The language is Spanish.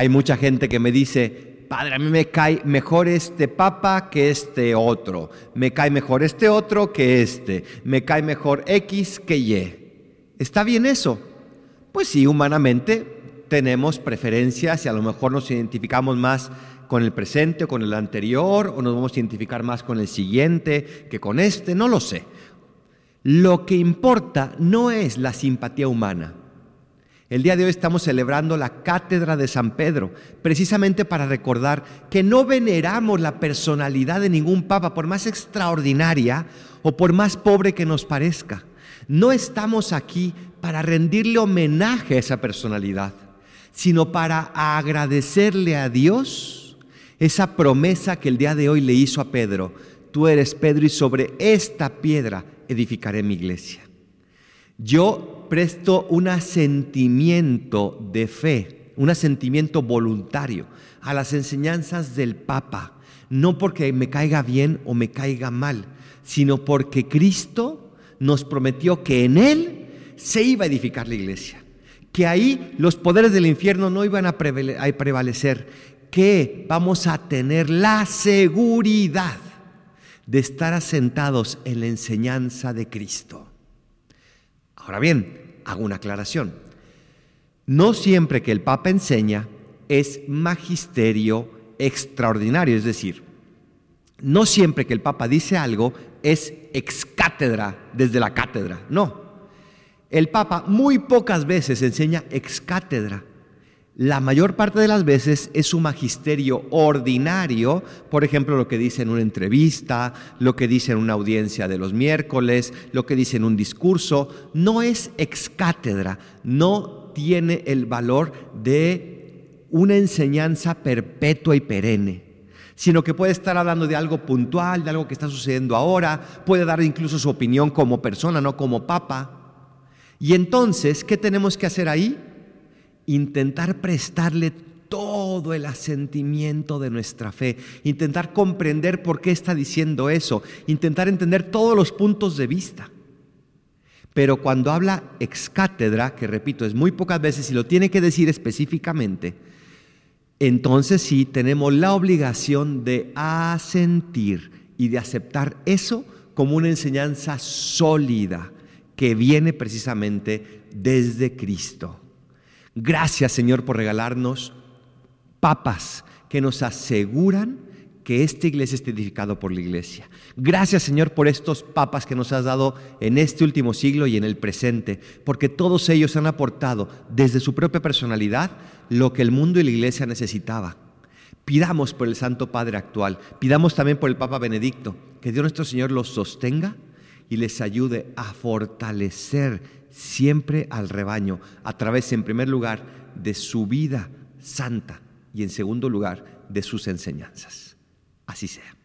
Hay mucha gente que me dice, padre, a mí me cae mejor este papa que este otro, me cae mejor este otro que este, me cae mejor X que Y. ¿Está bien eso? Pues sí, humanamente tenemos preferencias y a lo mejor nos identificamos más con el presente o con el anterior, o nos vamos a identificar más con el siguiente que con este, no lo sé. Lo que importa no es la simpatía humana. El día de hoy estamos celebrando la cátedra de San Pedro, precisamente para recordar que no veneramos la personalidad de ningún papa, por más extraordinaria o por más pobre que nos parezca. No estamos aquí para rendirle homenaje a esa personalidad, sino para agradecerle a Dios esa promesa que el día de hoy le hizo a Pedro. Tú eres Pedro y sobre esta piedra edificaré mi iglesia. Yo presto un asentimiento de fe, un asentimiento voluntario a las enseñanzas del Papa, no porque me caiga bien o me caiga mal, sino porque Cristo nos prometió que en Él se iba a edificar la iglesia, que ahí los poderes del infierno no iban a prevalecer, que vamos a tener la seguridad de estar asentados en la enseñanza de Cristo. Ahora bien, hago una aclaración. No siempre que el Papa enseña es magisterio extraordinario, es decir, no siempre que el Papa dice algo es ex cátedra desde la cátedra, no. El Papa muy pocas veces enseña ex cátedra la mayor parte de las veces es su magisterio ordinario, por ejemplo, lo que dice en una entrevista, lo que dice en una audiencia de los miércoles, lo que dice en un discurso, no es ex cátedra, no tiene el valor de una enseñanza perpetua y perenne sino que puede estar hablando de algo puntual, de algo que está sucediendo ahora, puede dar incluso su opinión como persona, no como papa. Y entonces, ¿qué tenemos que hacer ahí? Intentar prestarle todo el asentimiento de nuestra fe, intentar comprender por qué está diciendo eso, intentar entender todos los puntos de vista. Pero cuando habla ex cátedra, que repito, es muy pocas veces y lo tiene que decir específicamente, entonces sí tenemos la obligación de asentir y de aceptar eso como una enseñanza sólida que viene precisamente desde Cristo. Gracias Señor por regalarnos papas que nos aseguran que esta iglesia esté edificada por la iglesia. Gracias Señor por estos papas que nos has dado en este último siglo y en el presente, porque todos ellos han aportado desde su propia personalidad lo que el mundo y la iglesia necesitaba. Pidamos por el Santo Padre actual, pidamos también por el Papa Benedicto, que Dios nuestro Señor los sostenga y les ayude a fortalecer siempre al rebaño a través, en primer lugar, de su vida santa y, en segundo lugar, de sus enseñanzas. Así sea.